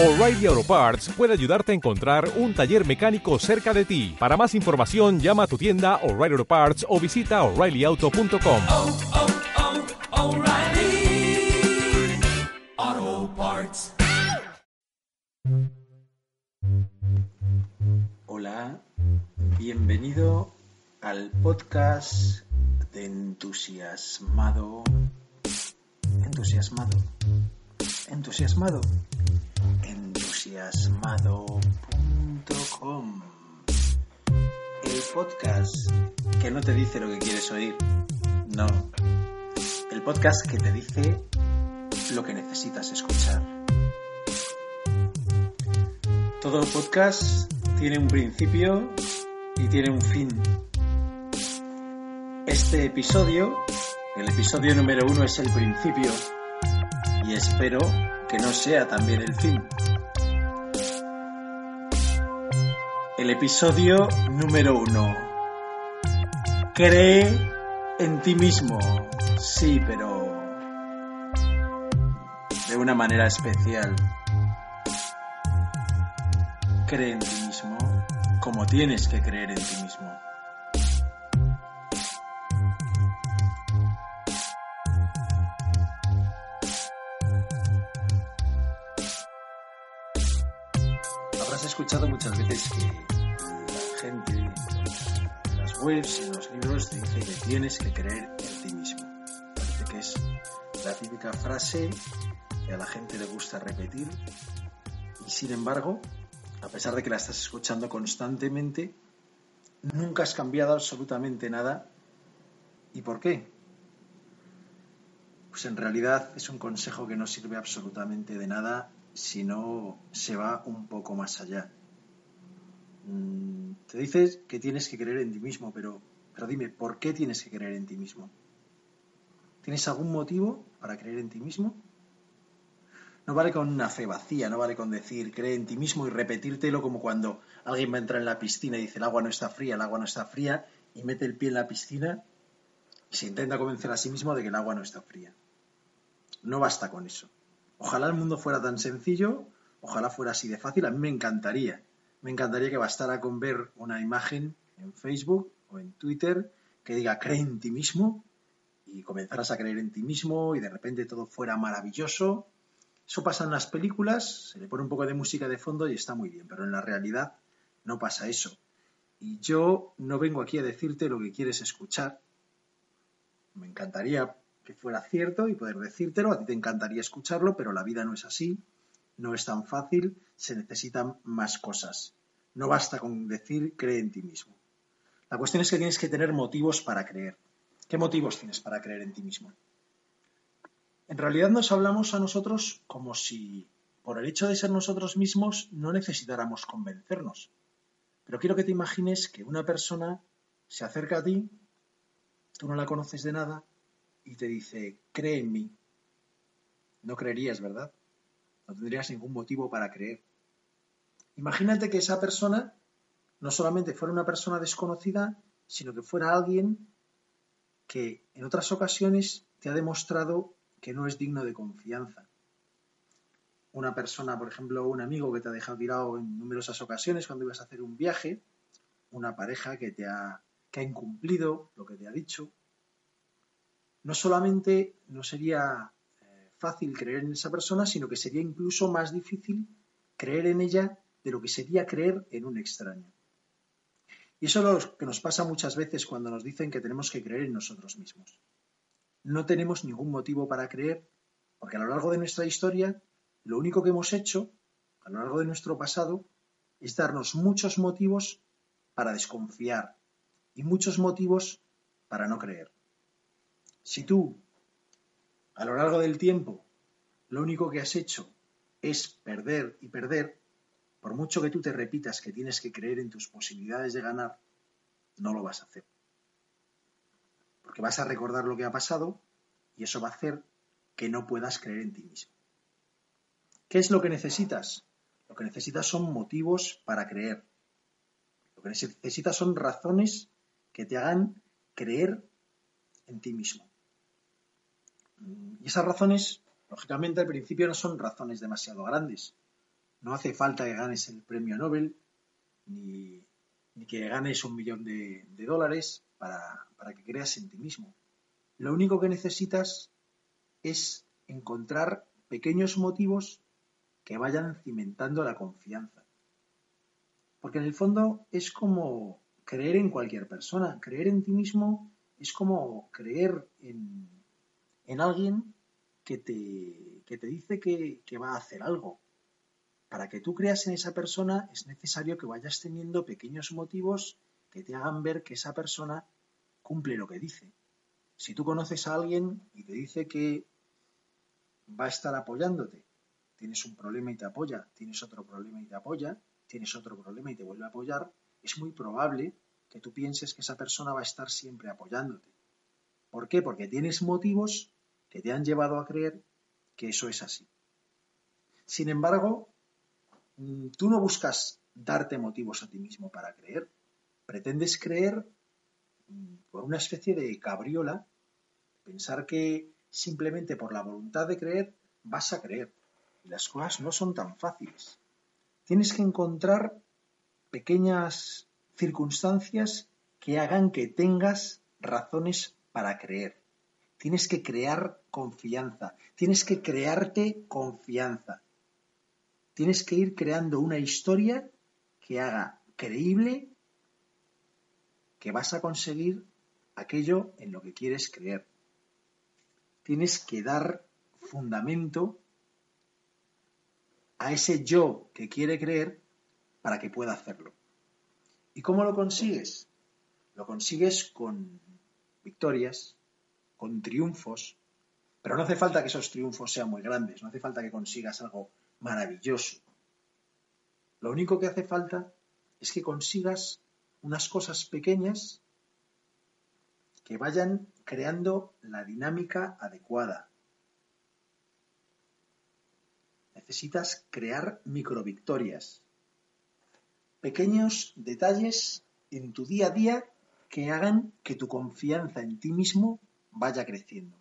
O'Reilly Auto Parts puede ayudarte a encontrar un taller mecánico cerca de ti. Para más información, llama a tu tienda O'Reilly Auto Parts o visita oreillyauto.com. oh, oh, O'Reilly Auto Parts. Hola, bienvenido al podcast de entusiasmado. Entusiasmado. Entusiasmado. El podcast que no te dice lo que quieres oír. No. El podcast que te dice lo que necesitas escuchar. Todo podcast tiene un principio y tiene un fin. Este episodio, el episodio número uno es el principio y espero que no sea también el fin. El episodio número uno. Cree en ti mismo. Sí, pero de una manera especial. Cree en ti mismo como tienes que creer en ti mismo. Habrás escuchado muchas veces que gente en las webs y en los libros dice que tienes que creer en ti mismo. Parece que es la típica frase que a la gente le gusta repetir y sin embargo a pesar de que la estás escuchando constantemente, nunca has cambiado absolutamente nada. ¿Y por qué? Pues en realidad es un consejo que no sirve absolutamente de nada si no se va un poco más allá. Te dices que tienes que creer en ti mismo, pero, pero dime, ¿por qué tienes que creer en ti mismo? ¿Tienes algún motivo para creer en ti mismo? No vale con una fe vacía, no vale con decir cree en ti mismo y repetírtelo como cuando alguien va a entrar en la piscina y dice el agua no está fría, el agua no está fría y mete el pie en la piscina y se intenta convencer a sí mismo de que el agua no está fría. No basta con eso. Ojalá el mundo fuera tan sencillo, ojalá fuera así de fácil, a mí me encantaría. Me encantaría que bastara con ver una imagen en Facebook o en Twitter que diga cree en ti mismo y comenzaras a creer en ti mismo y de repente todo fuera maravilloso eso pasa en las películas, se le pone un poco de música de fondo y está muy bien, pero en la realidad no pasa eso. Y yo no vengo aquí a decirte lo que quieres escuchar. Me encantaría que fuera cierto y poder decírtelo, a ti te encantaría escucharlo, pero la vida no es así, no es tan fácil, se necesitan más cosas. No basta con decir cree en ti mismo. La cuestión es que tienes que tener motivos para creer. ¿Qué motivos tienes para creer en ti mismo? En realidad nos hablamos a nosotros como si, por el hecho de ser nosotros mismos, no necesitáramos convencernos. Pero quiero que te imagines que una persona se acerca a ti, tú no la conoces de nada, y te dice, cree en mí. No creerías, ¿verdad? No tendrías ningún motivo para creer. Imagínate que esa persona no solamente fuera una persona desconocida, sino que fuera alguien que en otras ocasiones te ha demostrado que no es digno de confianza. Una persona, por ejemplo, un amigo que te ha dejado tirado en numerosas ocasiones cuando ibas a hacer un viaje, una pareja que te ha, que ha incumplido lo que te ha dicho. No solamente no sería fácil creer en esa persona, sino que sería incluso más difícil creer en ella de lo que sería creer en un extraño. Y eso es lo que nos pasa muchas veces cuando nos dicen que tenemos que creer en nosotros mismos no tenemos ningún motivo para creer, porque a lo largo de nuestra historia, lo único que hemos hecho, a lo largo de nuestro pasado, es darnos muchos motivos para desconfiar y muchos motivos para no creer. Si tú, a lo largo del tiempo, lo único que has hecho es perder y perder, por mucho que tú te repitas que tienes que creer en tus posibilidades de ganar, no lo vas a hacer porque vas a recordar lo que ha pasado y eso va a hacer que no puedas creer en ti mismo. ¿Qué es lo que necesitas? Lo que necesitas son motivos para creer. Lo que necesitas son razones que te hagan creer en ti mismo. Y esas razones, lógicamente, al principio no son razones demasiado grandes. No hace falta que ganes el premio Nobel ni, ni que ganes un millón de, dólares para, para que creas en ti mismo. Lo único que necesitas es encontrar pequeños motivos que vayan cimentando la confianza. Porque en el fondo es como creer en cualquier persona. Creer en ti mismo es como creer en, en alguien que te, que te dice que, que va a hacer algo. Para que tú creas en esa persona es necesario que vayas teniendo pequeños motivos que te hagan ver que esa persona cumple lo que dice. Si tú conoces a alguien y te dice que va a estar apoyándote, tienes un problema y te apoya, tienes otro problema y te apoya, tienes otro problema y te vuelve a apoyar, es muy probable que tú pienses que esa persona va a estar siempre apoyándote. ¿Por qué? Porque tienes motivos que te han llevado a creer que eso es así. Sin embargo, mm, tú no buscas darte motivos a ti mismo para creer, pretendes creer mm, por una especie de cabriola, pensar que simplemente por la voluntad de creer vas a creer. Y las cosas no son tan fáciles. Tienes que encontrar pequeñas circunstancias que hagan que tengas razones para creer. Tienes que crear confianza, tienes que crearte confianza. Tienes que ir creando una historia que haga creíble que vas a conseguir aquello en lo que quieres creer. Tienes que dar fundamento a ese yo que quiere creer para que pueda hacerlo. ¿Y cómo lo consigues? Lo consigues con victorias, con triunfos, pero no hace falta que esos triunfos sean muy grandes, no hace falta que consigas algo maravilloso. Lo único que hace falta es que consigas unas cosas pequeñas que vayan creando la dinámica adecuada. Necesitas crear microvictorias, pequeños detalles en tu día a día que hagan que tu confianza en ti mismo vaya creciendo.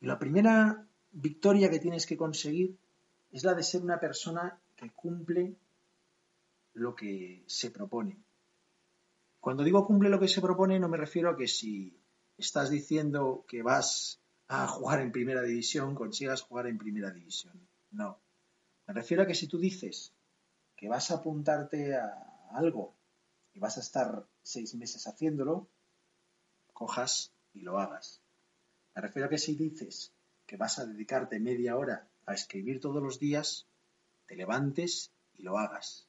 Y la primera victoria que tienes que conseguir es la de ser una persona que cumple lo que se propone. Cuando digo cumple lo que se propone no me refiero a que si estás diciendo que vas a jugar en primera división consigas jugar en primera división. No. Me refiero a que si tú dices que vas a apuntarte a algo y vas a estar seis meses haciéndolo, cojas y lo hagas. Me refiero a que si dices que vas a dedicarte media hora a escribir todos los días, te levantes y lo hagas.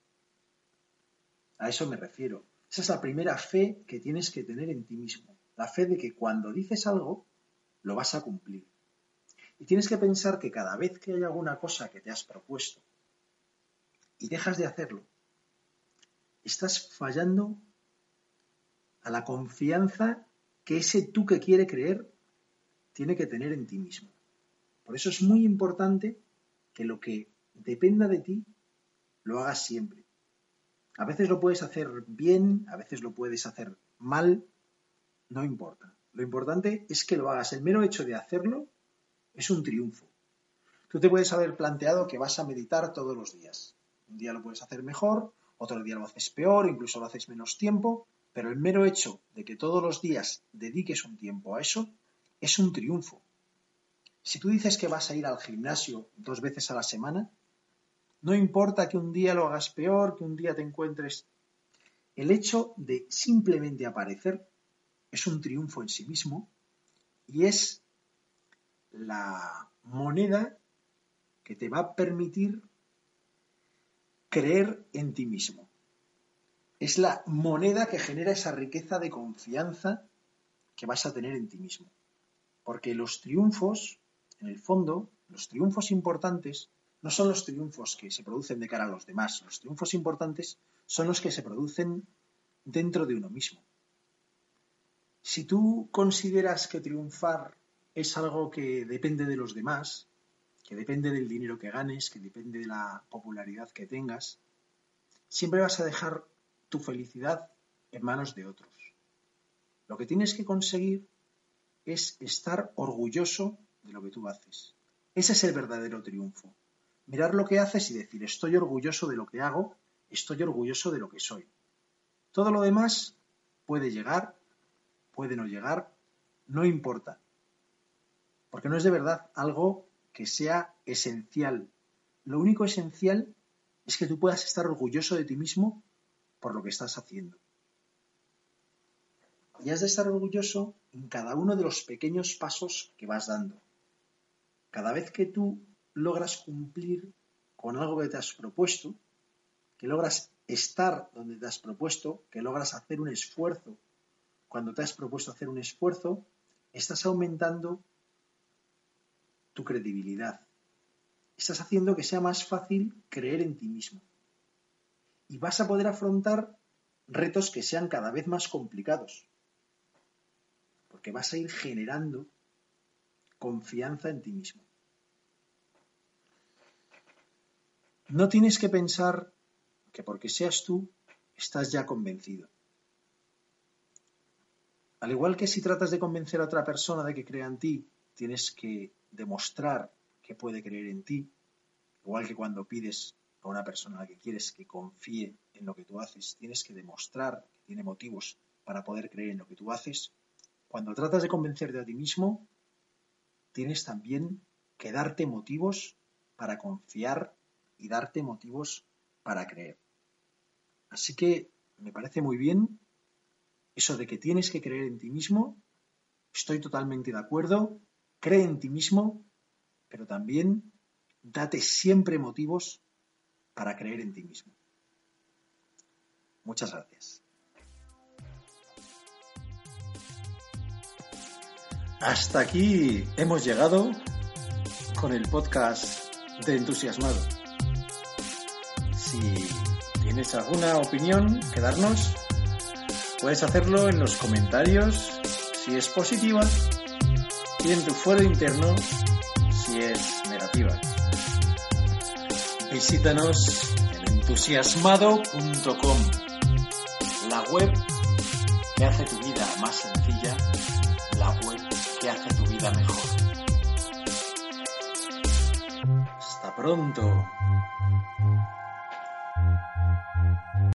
A eso me refiero. Esa es la primera fe que tienes que tener en ti mismo. La fe de que cuando dices algo, lo vas a cumplir. Y tienes que pensar que cada vez que hay alguna cosa que te has propuesto y dejas de hacerlo, estás fallando a la confianza que ese tú que quiere creer tiene que tener en ti mismo. Por eso es muy importante que lo que dependa de ti lo hagas siempre. A veces lo puedes hacer bien, a veces lo puedes hacer mal, no importa. Lo importante es que lo hagas. El mero hecho de hacerlo es un triunfo. Tú te puedes haber planteado que vas a meditar todos los días. Un día lo puedes hacer mejor, otro día lo haces peor, incluso lo haces menos tiempo, pero el mero hecho de que todos los días dediques un tiempo a eso es un triunfo. Si tú dices que vas a ir al gimnasio dos veces a la semana, no importa que un día lo hagas peor, que un día te encuentres. El hecho de simplemente aparecer es un triunfo en sí mismo y es la moneda que te va a permitir creer en ti mismo. Es la moneda que genera esa riqueza de confianza que vas a tener en ti mismo. Porque los triunfos, en el fondo, los triunfos importantes no son los triunfos que se producen de cara a los demás. Los triunfos importantes son los que se producen dentro de uno mismo. Si tú consideras que triunfar es algo que depende de los demás, que depende del dinero que ganes, que depende de la popularidad que tengas, siempre vas a dejar tu felicidad en manos de otros. Lo que tienes que conseguir es estar orgulloso de lo que tú haces. Ese es el verdadero triunfo. mirar lo que haces y decir, estoy orgulloso de lo que hago, estoy orgulloso de lo que soy. Todo lo demás puede llegar, puede no llegar, no importa. Porque no es de verdad algo que sea esencial. Lo único esencial es que tú puedas estar orgulloso de ti mismo por lo que estás haciendo. Y has de estar orgulloso en cada uno de los pequeños pasos que vas dando. Cada vez que tú logras cumplir con algo que te has propuesto, que logras estar donde te has propuesto, que logras hacer un esfuerzo, cuando te has propuesto hacer un esfuerzo, estás aumentando tu credibilidad. Estás haciendo que sea más fácil creer en ti mismo. Y vas a poder afrontar retos que sean cada vez más complicados. Porque vas a ir generando confianza en ti mismo. No tienes que pensar que porque seas tú, estás ya convencido. Al igual que si tratas de convencer a otra persona de que crea en ti, tienes que demostrar que puede creer en ti, igual que cuando pides a una persona a la que quieres que confíe en lo que tú haces, tienes que demostrar que tiene motivos para poder creer en lo que tú haces. Cuando tratas de convencerte a ti mismo, tienes también que darte motivos para confiar y darte motivos para creer. Así que me parece muy bien eso de que tienes que creer en ti mismo. Estoy totalmente de acuerdo. Cree en ti mismo, pero también date siempre motivos para creer en ti mismo. Muchas gracias. Hasta aquí hemos llegado con el podcast de Entusiasmado. Si tienes alguna opinión que darnos, puedes hacerlo en los comentarios si es positiva y en tu foro interno si es negativa. Visítanos en entusiasmado.com, la web que hace tu vida más sencilla, la web que hace tu vida mejor. Hasta pronto.